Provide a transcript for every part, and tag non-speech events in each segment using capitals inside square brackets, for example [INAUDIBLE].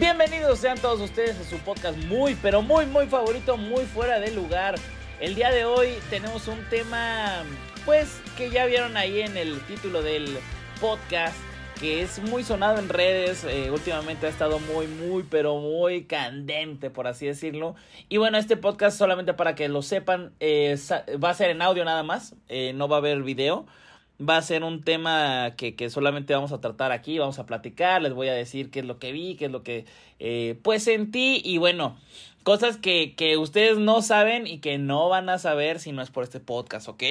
Bienvenidos sean todos ustedes a su podcast muy, pero muy, muy favorito, muy fuera de lugar. El día de hoy tenemos un tema, pues, que ya vieron ahí en el título del podcast, que es muy sonado en redes. eh, últimamente ha estado muy, muy, pero muy candente, por así decirlo. Y bueno, este podcast, solamente para que lo sepan, eh, va a ser en audio nada más, eh, no va a haber video va a ser un tema que, que solamente vamos a tratar aquí, vamos a platicar, les voy a decir qué es lo que vi, qué es lo que eh, pues sentí y bueno, cosas que, que ustedes no saben y que no van a saber si no es por este podcast, ¿ok?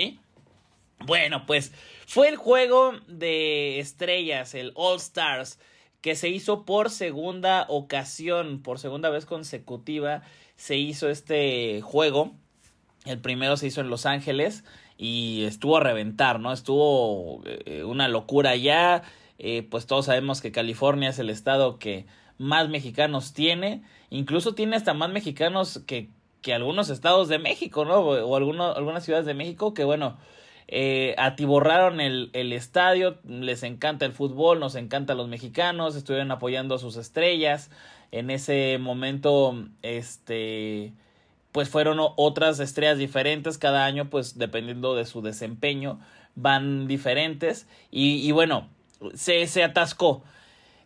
Bueno, pues fue el juego de estrellas, el All Stars, que se hizo por segunda ocasión, por segunda vez consecutiva, se hizo este juego. El primero se hizo en Los Ángeles y estuvo a reventar, ¿no? Estuvo eh, una locura ya. Eh, pues todos sabemos que California es el estado que más mexicanos tiene. Incluso tiene hasta más mexicanos que, que algunos estados de México, ¿no? O, algunas ciudades de México que, bueno, eh, atiborraron el, el estadio. Les encanta el fútbol, nos encanta a los mexicanos. Estuvieron apoyando a sus estrellas. En ese momento, este pues fueron otras estrellas diferentes cada año, pues dependiendo de su desempeño, van diferentes. Y, y bueno, se, se atascó.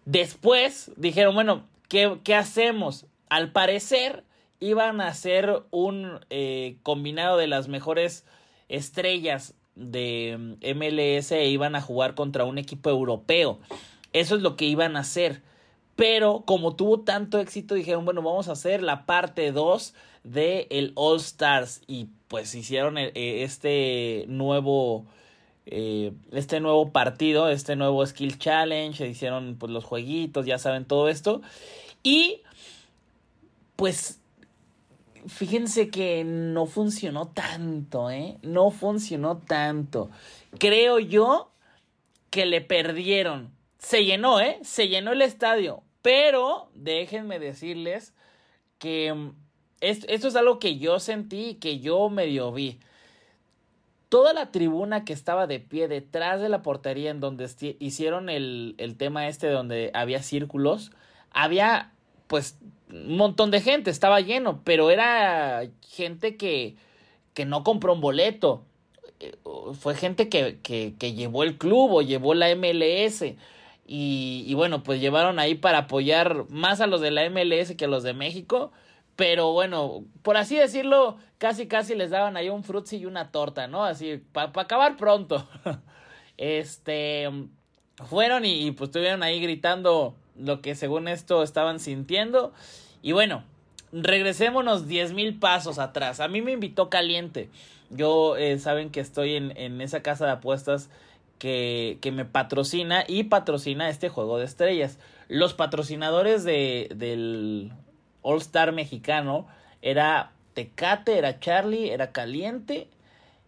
Después dijeron, bueno, ¿qué, qué hacemos? Al parecer iban a hacer un eh, combinado de las mejores estrellas de mm, MLS e iban a jugar contra un equipo europeo. Eso es lo que iban a hacer. Pero como tuvo tanto éxito, dijeron, bueno, vamos a hacer la parte 2 de el All Stars. Y pues hicieron eh, eh, este nuevo. eh, este nuevo partido, este nuevo Skill Challenge. Hicieron pues los jueguitos, ya saben todo esto. Y pues fíjense que no funcionó tanto, ¿eh? No funcionó tanto. Creo yo que le perdieron. Se llenó, ¿eh? Se llenó el estadio. Pero déjenme decirles que es- esto es algo que yo sentí y que yo medio vi. Toda la tribuna que estaba de pie detrás de la portería en donde hicieron el, el tema este donde había círculos, había pues un montón de gente, estaba lleno, pero era gente que, que no compró un boleto. Eh, Fue gente que, que, que llevó el club o llevó la MLS. Y bueno, pues llevaron ahí para apoyar más a los de la MLS que a los de México. Pero bueno, por así decirlo, casi casi les daban ahí un frutzi y una torta, ¿no? Así, para acabar pronto. [LAUGHS] este, fueron y, pues estuvieron ahí gritando lo que según esto estaban sintiendo. Y bueno, regresémonos 10 mil pasos atrás. A mí me invitó caliente. Yo, eh, saben que estoy en, en esa casa de apuestas que, que me patrocina y patrocina este juego de estrellas. Los patrocinadores de, del All Star mexicano era Tecate, era Charlie, era Caliente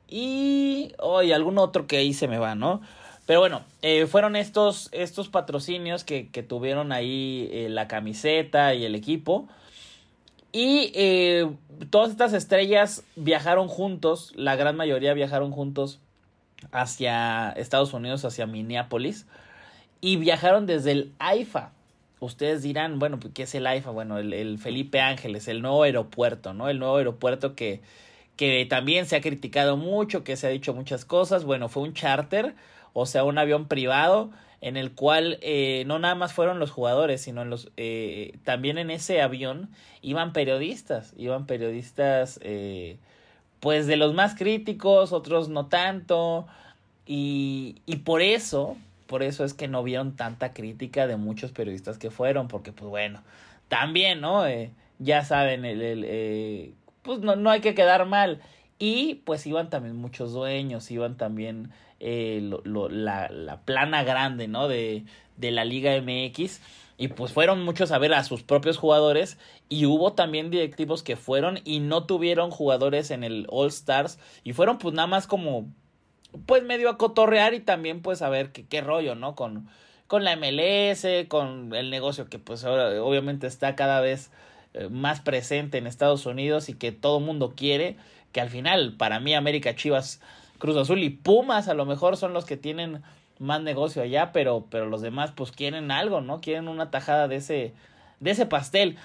y, oh, y algún otro que ahí se me va, ¿no? Pero bueno, eh, fueron estos, estos patrocinios que, que tuvieron ahí eh, la camiseta y el equipo. Y eh, todas estas estrellas viajaron juntos, la gran mayoría viajaron juntos hacia Estados Unidos, hacia Minneapolis. Y viajaron desde el AIFA. Ustedes dirán, bueno, ¿qué es el AIFA? Bueno, el, el Felipe Ángeles, el nuevo aeropuerto, ¿no? El nuevo aeropuerto que, que también se ha criticado mucho, que se ha dicho muchas cosas. Bueno, fue un charter, o sea, un avión privado en el cual eh, no nada más fueron los jugadores, sino en los, eh, también en ese avión iban periodistas, iban periodistas eh, pues de los más críticos, otros no tanto, y, y por eso, por eso es que no vieron tanta crítica de muchos periodistas que fueron, porque pues bueno, también, ¿no? Eh, ya saben, el, el eh, pues no, no hay que quedar mal. Y pues iban también muchos dueños, iban también eh, lo, lo, la, la, plana grande, ¿no? De, de la Liga MX. Y pues fueron muchos a ver a sus propios jugadores. Y hubo también directivos que fueron y no tuvieron jugadores en el All Stars. Y fueron pues nada más como, pues medio a cotorrear y también pues a ver qué, qué rollo, ¿no? Con, con la MLS, con el negocio que pues ahora obviamente está cada vez eh, más presente en Estados Unidos y que todo mundo quiere que al final, para mí, América, Chivas, Cruz Azul y Pumas a lo mejor son los que tienen más negocio allá, pero, pero los demás pues quieren algo, ¿no? Quieren una tajada de ese, de ese pastel.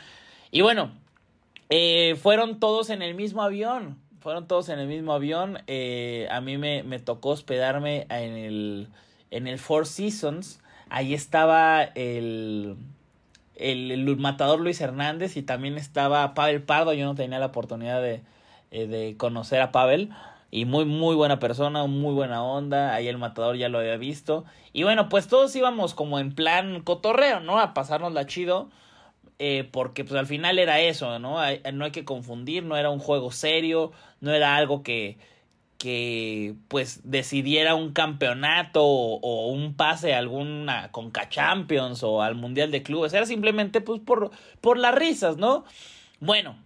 Y bueno, eh, fueron todos en el mismo avión, fueron todos en el mismo avión. Eh, a mí me, me, tocó hospedarme en el, en el Four Seasons. Ahí estaba el, el, el matador Luis Hernández y también estaba Pavel Pardo. Yo no tenía la oportunidad de, eh, de conocer a Pavel. Y muy, muy buena persona, muy buena onda. Ahí el matador ya lo había visto. Y bueno, pues todos íbamos como en plan cotorreo, ¿no? A pasárnosla chido. Eh, porque pues al final era eso, ¿no? Hay, no hay que confundir, no era un juego serio, no era algo que, que pues decidiera un campeonato o, un pase a alguna Conca Champions o al Mundial de Clubes. Era simplemente pues por, por las risas, ¿no? Bueno,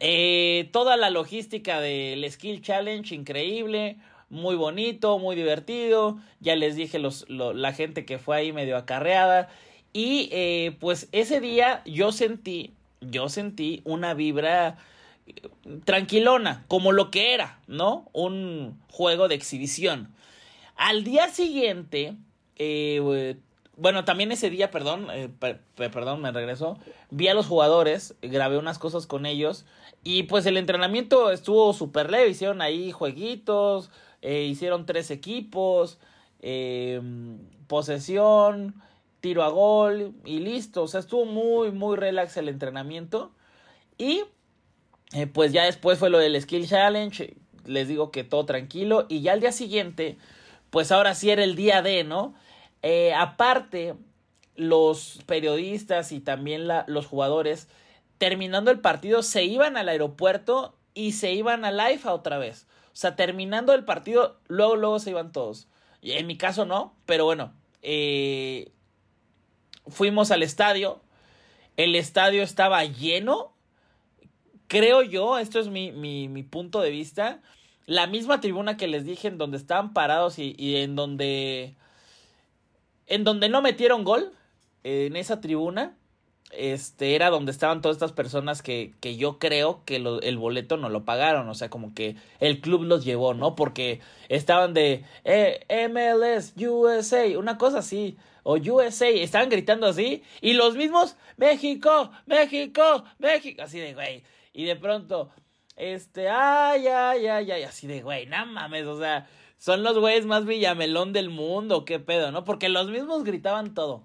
eh, toda la logística del Skill Challenge, increíble, muy bonito, muy divertido. Ya les dije los, lo, la gente que fue ahí medio acarreada. Y eh, pues ese día yo sentí, yo sentí una vibra tranquilona, como lo que era, ¿no? Un juego de exhibición. Al día siguiente, eh, bueno, también ese día, perdón, eh, per, perdón, me regreso, vi a los jugadores, grabé unas cosas con ellos y pues el entrenamiento estuvo súper leve, hicieron ahí jueguitos, eh, hicieron tres equipos, eh, posesión, tiro a gol y listo, o sea, estuvo muy, muy relax el entrenamiento y eh, pues ya después fue lo del Skill Challenge, les digo que todo tranquilo y ya al día siguiente, pues ahora sí era el día de, ¿no? Eh, aparte, los periodistas y también la, los jugadores, terminando el partido, se iban al aeropuerto y se iban a live otra vez. O sea, terminando el partido, luego, luego se iban todos. En mi caso no, pero bueno, eh, fuimos al estadio. El estadio estaba lleno. Creo yo, esto es mi, mi, punto de vista. La misma tribuna que les dije en donde estaban parados y, y en donde en donde no metieron gol, en esa tribuna, este era donde estaban todas estas personas que, que yo creo que el boleto no lo pagaron, o sea, como que el club los llevó, ¿no? Porque estaban de eh, MLS, USA, una cosa así, o USA, estaban gritando así, y los mismos, México, México, México, así de, güey, y de pronto, este, ay, ay, ay, ay, así de, güey, no mames, o sea, son los güeyes más villamelón del mundo, qué pedo, ¿no? Porque los mismos gritaban todo.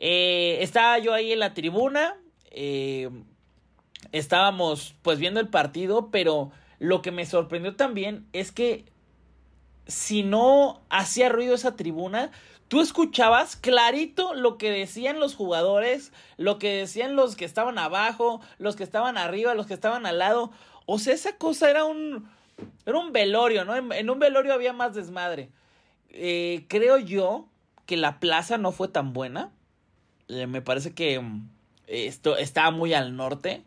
Eh, estaba yo ahí en la tribuna, eh, estábamos pues viendo el partido, pero lo que me sorprendió también es que si no hacía ruido esa tribuna, tú escuchabas clarito lo que decían los jugadores, lo que decían los que estaban abajo, los que estaban arriba, los que estaban al lado. O sea, esa cosa era un, era un velorio, ¿no? En, un velorio había más desmadre. Eh, creo yo que la plaza no fue tan buena. Eh, me parece que mm, esto estaba muy al norte.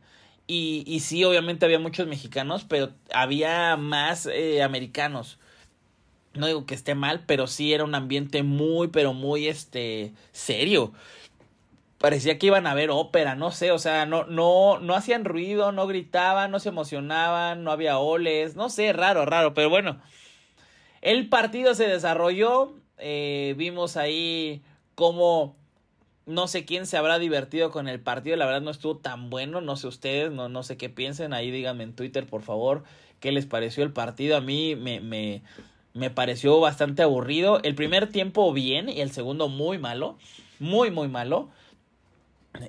Y, y, sí, obviamente había muchos mexicanos, pero había más eh, americanos no digo que esté mal, pero sí era un ambiente muy, pero muy, este, serio. Parecía que iban a ver ópera, no sé, o sea, no, no, no hacían ruido, no gritaban, no se emocionaban, no había oles, no sé, raro, raro, pero bueno. El partido se desarrolló, eh, vimos ahí cómo no sé quién se habrá divertido con el partido, la verdad no estuvo tan bueno, no sé ustedes, no, no sé qué piensen, ahí díganme en Twitter por favor qué les pareció el partido, a mí me, me, me pareció bastante aburrido. El primer tiempo bien y el segundo muy malo. Muy, muy malo.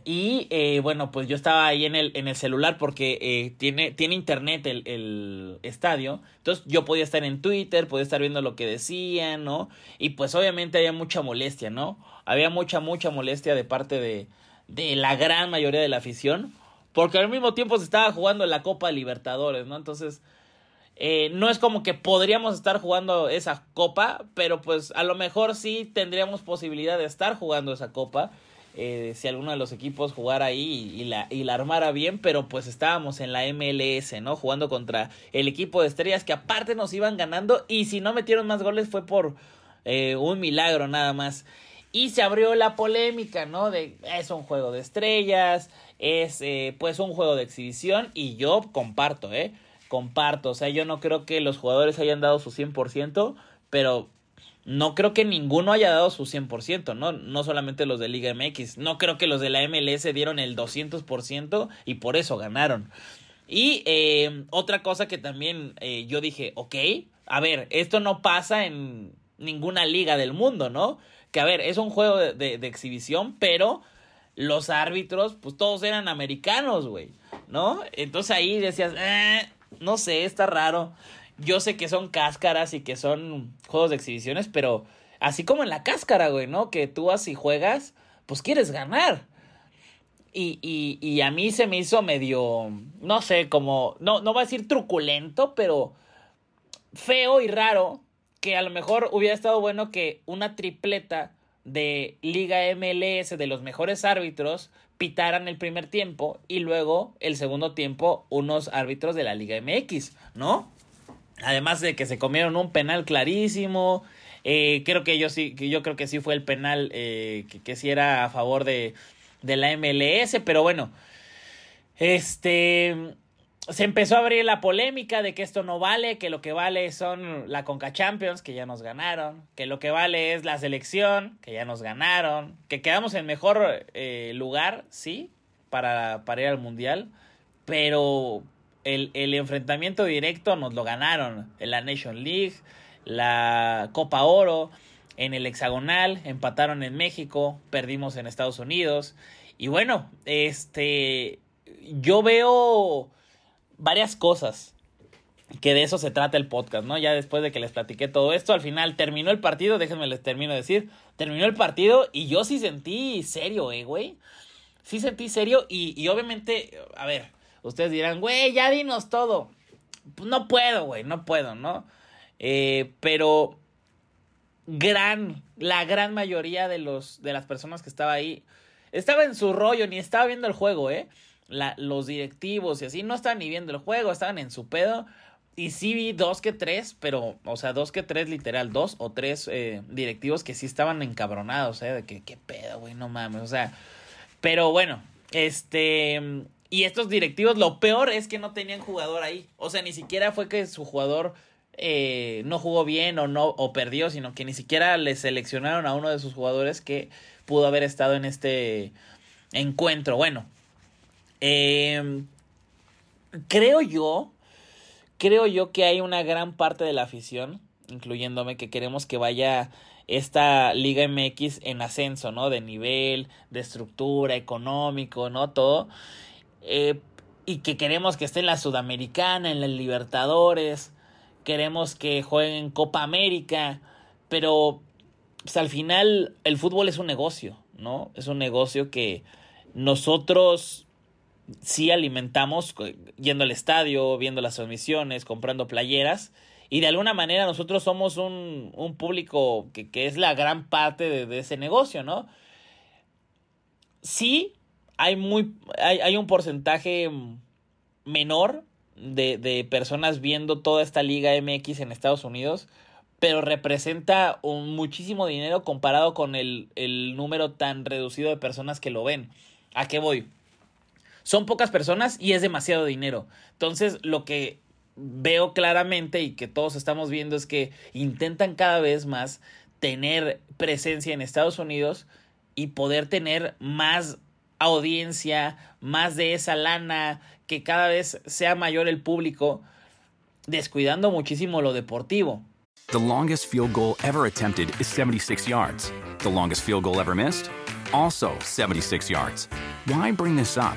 Y eh, bueno, pues yo estaba ahí en el, en el celular porque eh, tiene, tiene internet el, el, estadio. Entonces yo podía estar en Twitter, podía estar viendo lo que decían, ¿no? Y pues obviamente había mucha molestia, ¿no? Había mucha, mucha molestia de parte de, de la gran mayoría de la afición. Porque al mismo tiempo se estaba jugando la Copa Libertadores, ¿no? Entonces eh, no es como que podríamos estar jugando esa copa, pero pues a lo mejor sí tendríamos posibilidad de estar jugando esa copa. Eh, si alguno de los equipos jugara ahí y la, y la armara bien, pero pues estábamos en la MLS, ¿no? Jugando contra el equipo de estrellas que aparte nos iban ganando y si no metieron más goles fue por eh, un milagro nada más. Y se abrió la polémica, ¿no? De es un juego de estrellas, es pues un juego de exhibición y yo comparto, ¿eh? comparto. O sea, yo no creo que los jugadores hayan dado su 100%, pero no creo que ninguno haya dado su 100%, ¿no? No solamente los de Liga MX. No creo que los de la MLS dieron el 200% y por eso ganaron. Y eh, otra cosa que también eh, yo dije, ok, a ver, esto no pasa en ninguna liga del mundo, ¿no? Que a ver, es un juego de, exhibición, pero los árbitros, pues todos eran americanos, güey, ¿no? Entonces ahí decías, eh, no sé, está raro. Yo sé que son cáscaras y que son juegos de exhibiciones, pero así como en la cáscara, güey, ¿no? Que tú así juegas, pues quieres ganar. Y, y, y a mí se me hizo medio, no sé, como, no, no voy a decir truculento, pero feo y raro, que a lo mejor hubiera estado bueno que una tripleta de Liga MLS de los mejores árbitros pitaran el primer tiempo y luego el segundo tiempo unos árbitros de la Liga MX, ¿no? Además de que se comieron un penal clarísimo. Eh, creo que yo sí, yo creo que sí fue el penal eh, que, que sí era a favor de, de la MLS, pero bueno. Este se empezó a abrir la polémica de que esto no vale, que lo que vale son la Conca Champions, que ya nos ganaron, que lo que vale es la selección, que ya nos ganaron, que quedamos en mejor eh, lugar, sí, para, para ir al Mundial, pero el, el, enfrentamiento directo nos lo ganaron en la Nation League, la Copa Oro, en el hexagonal, empataron en México, perdimos en Estados Unidos, y bueno, este, yo veo varias cosas. Que de eso se trata el podcast, ¿no? Ya después de que les platiqué todo esto, al final terminó el partido, déjenme les termino de decir, terminó el partido y yo sí sentí serio, eh, güey. Sí sentí serio y, y obviamente, a ver, ustedes dirán, güey, ya dinos todo. No puedo, güey, no puedo, ¿no? Eh, pero gran, la gran mayoría de los, de las personas que estaba ahí, estaba en su rollo, ni estaba viendo el juego, ¿eh? La, los directivos y así no estaban ni viendo el juego, estaban en su pedo. Y sí vi dos que tres, pero, o sea, dos que tres literal, dos o tres eh, directivos que sí estaban encabronados, ¿eh? De que, qué pedo, güey, no mames, o sea. Pero bueno, este. Y estos directivos, lo peor es que no tenían jugador ahí. O sea, ni siquiera fue que su jugador eh, no jugó bien o no, o perdió, sino que ni siquiera le seleccionaron a uno de sus jugadores que pudo haber estado en este encuentro. Bueno, eh, creo yo, creo yo que hay una gran parte de la afición, incluyéndome, que queremos que vaya esta Liga MX en ascenso, ¿no? De nivel, de estructura, económico, ¿no? Todo. Eh, y que queremos que esté en la Sudamericana, en la Libertadores, queremos que jueguen Copa América, pero pues, al final el fútbol es un negocio, ¿no? Es un negocio que nosotros sí alimentamos yendo al estadio, viendo las transmisiones, comprando playeras. Y de alguna manera nosotros somos un, un público que, que, es la gran parte de, de, ese negocio, ¿no? Sí, hay, muy, hay, hay un porcentaje menor de, de, personas viendo toda esta liga MX en Estados Unidos, pero representa un muchísimo dinero comparado con el, el número tan reducido de personas que lo ven. ¿A qué voy? Son pocas personas y es demasiado dinero. Entonces, lo que veo claramente y que todos estamos viendo es que intentan cada vez más tener presencia en Estados Unidos y poder tener más audiencia, más de esa lana, que cada vez sea mayor el público, descuidando muchísimo lo deportivo. The longest field goal ever attempted is 76 yards. The longest field goal ever missed? Also 76 yards. Why bring this up?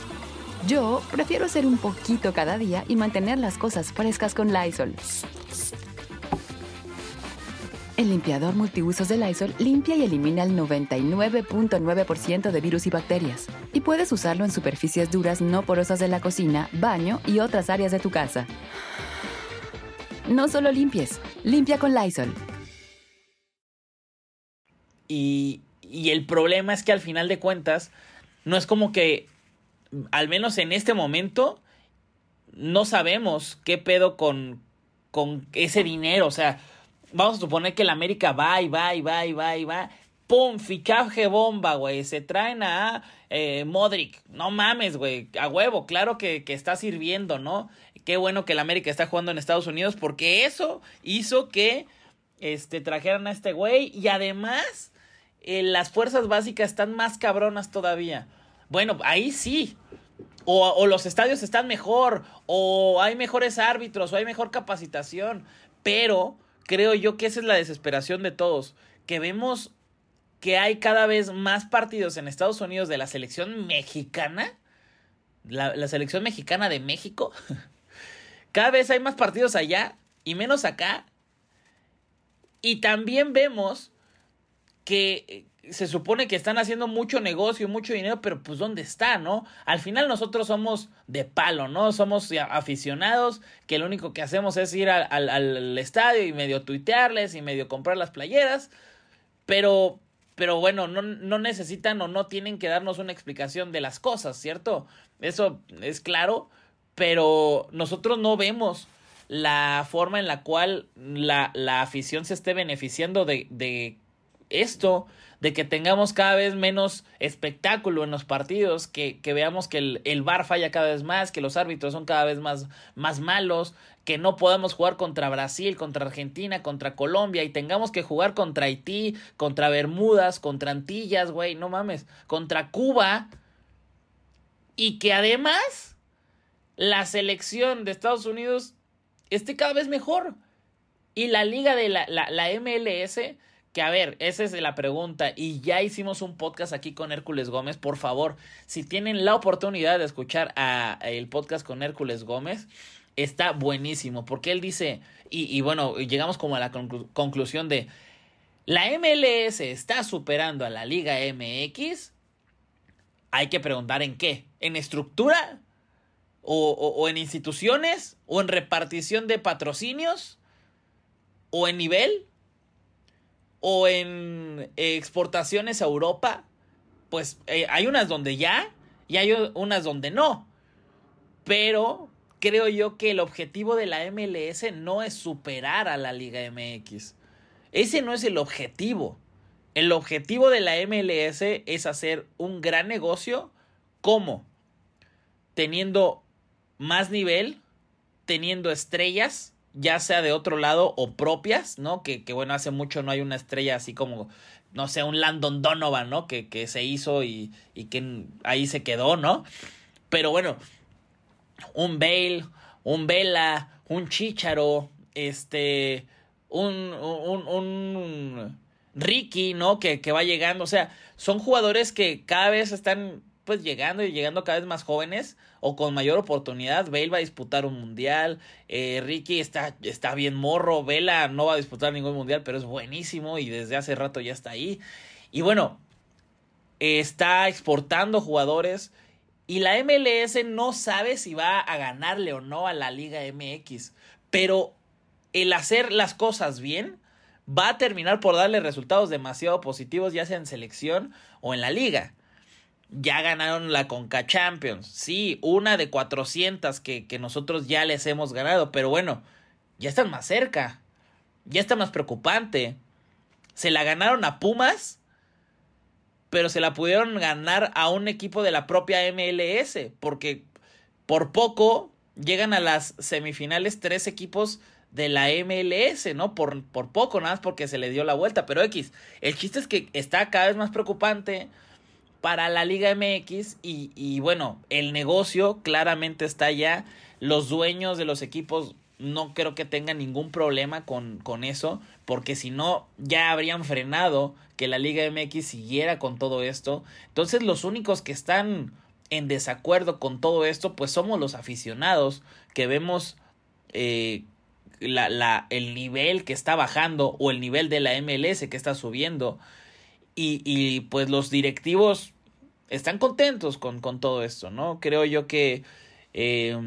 Yo prefiero hacer un poquito cada día y mantener las cosas frescas con Lysol. El limpiador multiusos de Lysol limpia y elimina el 99.9% de virus y bacterias. Y puedes usarlo en superficies duras no porosas de la cocina, baño y otras áreas de tu casa. No solo limpies, limpia con Lysol. Y, y el problema es que al final de cuentas, no es como que, al menos en este momento, no sabemos qué pedo con, con ese dinero. O sea, vamos a suponer que el América va y va y va y va y va. ¡Pum! Fichaje bomba, güey. Se traen a eh, Modric. No mames, güey. A huevo. Claro que, que, está sirviendo, ¿no? Qué bueno que el América está jugando en Estados Unidos porque eso hizo que este, trajeran a este güey. Y además, eh, las fuerzas básicas están más cabronas todavía. Bueno, ahí sí. O, los estadios están mejor. O hay mejores árbitros. O hay mejor capacitación. Pero creo yo que esa es la desesperación de todos, que vemos que hay cada vez más partidos en Estados Unidos de la selección mexicana, la selección mexicana de México, [LAUGHS] cada vez hay más partidos allá y menos acá, y también vemos que se supone que están haciendo mucho negocio, mucho dinero, pero pues ¿dónde está, no? Al final nosotros somos de palo, ¿no? Somos aficionados que lo único que hacemos es ir al, al, estadio y medio tuitearles y medio comprar las playeras, pero, pero bueno, no, no necesitan o no tienen que darnos una explicación de las cosas, ¿cierto? Eso es claro, pero nosotros no vemos la forma en la cual la, la afición se esté beneficiando de esto, de que tengamos cada vez menos espectáculo en los partidos, que, veamos que el, VAR falla cada vez más, que los árbitros son cada vez más, más malos, que no podamos jugar contra Brasil, contra Argentina, contra Colombia y tengamos que jugar contra Haití, contra Bermudas, contra Antillas, güey, no mames, contra Cuba. Y que además la selección de Estados Unidos esté cada vez mejor. Y la liga de la, la, la MLS que a ver, esa es la pregunta y ya hicimos un podcast aquí con Hércules Gómez. Por favor, si tienen la oportunidad de escuchar a, el podcast con Hércules Gómez, está buenísimo porque él dice, y, bueno, llegamos como a la conclu conclusión de, la MLS está superando a la Liga MX. Hay que preguntar en qué, en estructura o en instituciones o en repartición de patrocinios o en nivel o en exportaciones a Europa, pues eh, hay unas donde ya y hay unas donde no. Pero creo yo que el objetivo de la MLS no es superar a la Liga MX. Ese no es el objetivo. El objetivo de la MLS es hacer un gran negocio. ¿Cómo? Teniendo más nivel, teniendo estrellas, ya sea de otro lado o propias, ¿no? Que, que bueno, hace mucho no hay una estrella así como, no sé, un Landon Donovan, ¿no? Que, que se hizo y, y que ahí se quedó, ¿no? Pero bueno, un Bale, un Vela, un Chicharo, este, un, un, un Ricky, ¿no? Que, que va llegando, o sea, son jugadores que cada vez están pues llegando y llegando cada vez más jóvenes o con mayor oportunidad. Bale va a disputar un mundial, eh, Ricky está, está bien morro, Vela no va a disputar ningún mundial, pero es buenísimo y desde hace rato ya está ahí. Y bueno, está exportando jugadores y la MLS no sabe si va a ganarle o no a la Liga MX, pero el hacer las cosas bien va a terminar por darle resultados demasiado positivos ya sea en selección o en la liga ya ganaron la Conca Champions. Sí, una de 400 que, que nosotros ya les hemos ganado, pero bueno, ya están más cerca. Ya está más preocupante. Se la ganaron a Pumas, pero se la pudieron ganar a un equipo de la propia MLS, porque por poco llegan a las semifinales tres equipos de la MLS, ¿no? Por, por poco, nada más porque se le dio la vuelta, pero X, el chiste es que está cada vez más preocupante para la Liga MX y, y, bueno, el negocio claramente está ya. Los dueños de los equipos no creo que tengan ningún problema con, con eso, porque si no, ya habrían frenado que la Liga MX siguiera con todo esto. Entonces los únicos que están en desacuerdo con todo esto, pues somos los aficionados que vemos eh, la, la, el nivel que está bajando o el nivel de la MLS que está subiendo. Y, y pues los directivos están contentos con, con, todo esto, ¿no? Creo yo que eh,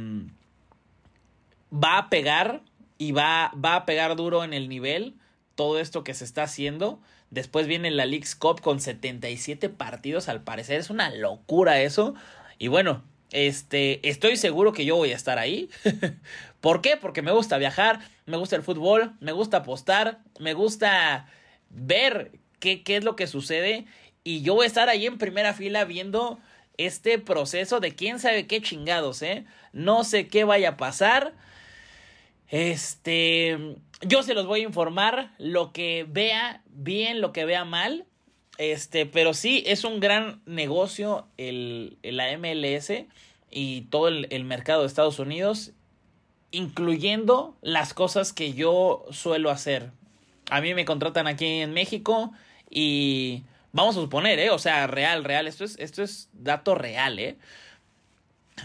va a pegar y va, va a pegar duro en el nivel todo esto que se está haciendo. Después viene la League's Cup con 77 partidos, al parecer es una locura eso. Y bueno, este, estoy seguro que yo voy a estar ahí. [LAUGHS] ¿Por qué? Porque me gusta viajar, me gusta el fútbol, me gusta apostar, me gusta ver qué, qué es lo que sucede y yo voy a estar ahí en primera fila viendo este proceso de quién sabe qué chingados, ¿eh? No sé qué vaya a pasar. Este, yo se los voy a informar lo que vea bien, lo que vea mal. Este, pero sí, es un gran negocio el, la MLS y todo el, el mercado de Estados Unidos, incluyendo las cosas que yo suelo hacer. A mí me contratan aquí en México y vamos a suponer, ¿eh? O sea, real, real, esto es, esto es dato real, ¿eh?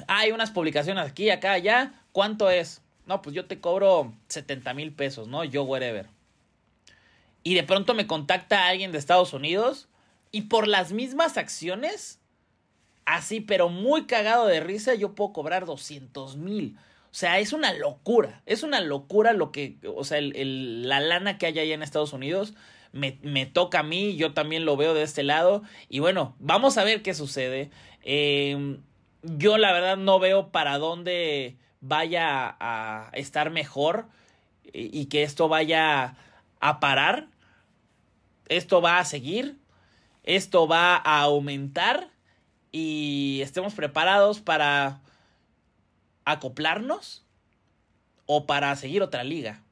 Hay unas publicaciones aquí, acá, allá, ¿cuánto es? No, pues yo te cobro 70 mil pesos, ¿no? Yo, whatever. Y de pronto me contacta alguien de Estados Unidos y por las mismas acciones, así, pero muy cagado de risa, yo puedo cobrar 200 mil. O sea, es una locura, es una locura lo que, o sea, el, el, la lana que hay allá en Estados Unidos me, me, toca a mí, yo también lo veo de este lado. Y bueno, vamos a ver qué sucede. Eh, yo la verdad no veo para dónde vaya a estar mejor y, y que esto vaya a parar. Esto va a seguir, esto va a aumentar y estemos preparados para acoplarnos o para seguir otra liga.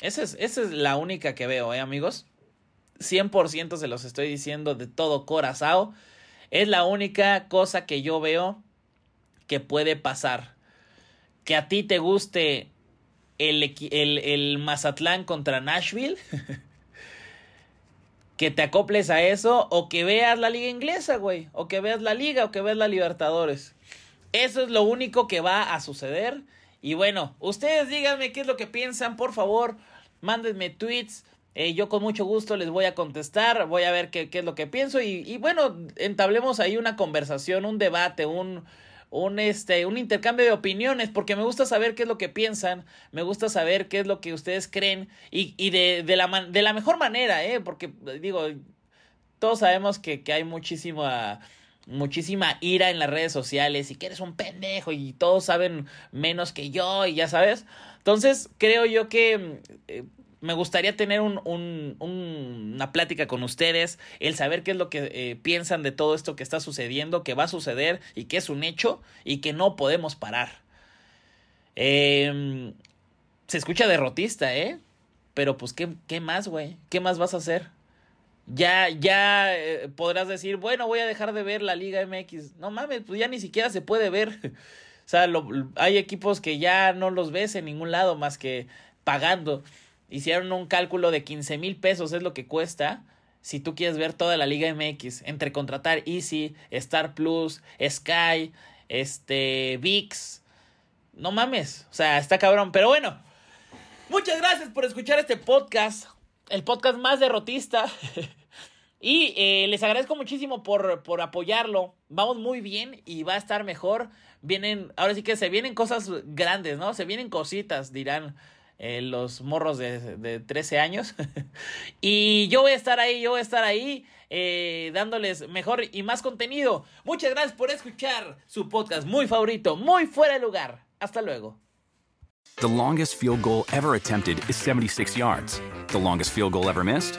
Esa es, es la única que veo, ¿eh, amigos? 100% se los estoy diciendo de todo corazón. Es la única cosa que yo veo que puede pasar. Que a ti te guste el, el, el Mazatlán contra Nashville. [LAUGHS] que te acoples a eso. O que veas la liga inglesa, güey. O que veas la liga o que veas la Libertadores. Eso es lo único que va a suceder. Y bueno, ustedes díganme qué es lo que piensan, por favor. Mándenme tweets, eh, yo con mucho gusto les voy a contestar, voy a ver qué, qué es lo que pienso y, y, bueno, entablemos ahí una conversación, un debate, un, un, este, un intercambio de opiniones, porque me gusta saber qué es lo que piensan, me gusta saber qué es lo que ustedes creen y, y de, de, la de la mejor manera, ¿eh? porque digo, todos sabemos que, que hay muchísima muchísima ira en las redes sociales y que eres un pendejo y todos saben menos que yo y ya sabes. Entonces creo yo que eh, me gustaría tener un, un, un, una plática con ustedes, el saber qué es lo que eh, piensan de todo esto que está sucediendo, que va a suceder y que es un hecho y que no podemos parar. Eh, se escucha derrotista, ¿eh? Pero pues, ¿qué, qué más, güey? ¿Qué más vas a hacer? Ya, ya eh, podrás decir, bueno, voy a dejar de ver la Liga MX. No mames, pues ya ni siquiera se puede ver. [LAUGHS] o sea, hay equipos que ya no los ves en ningún lado más que pagando. Hicieron un cálculo de 15 mil pesos, es lo que cuesta si tú quieres ver toda la Liga MX, entre contratar Easy, Star Plus, Sky, este, VIX. No mames, o sea, está cabrón. Pero bueno, muchas gracias por escuchar este podcast, el podcast más derrotista. [LAUGHS] y eh, les agradezco muchísimo por, por apoyarlo. Vamos muy bien y va a estar mejor. Vienen, ahora sí que se vienen cosas grandes, ¿no? Se vienen cositas, dirán eh, los morros de, de 13 años. [LAUGHS] y yo voy a estar ahí, yo voy a estar ahí eh, dándoles mejor y más contenido. Muchas gracias por escuchar su podcast muy favorito, muy fuera de lugar. Hasta luego. The longest field goal ever attempted is 76 yards. The longest field goal ever missed?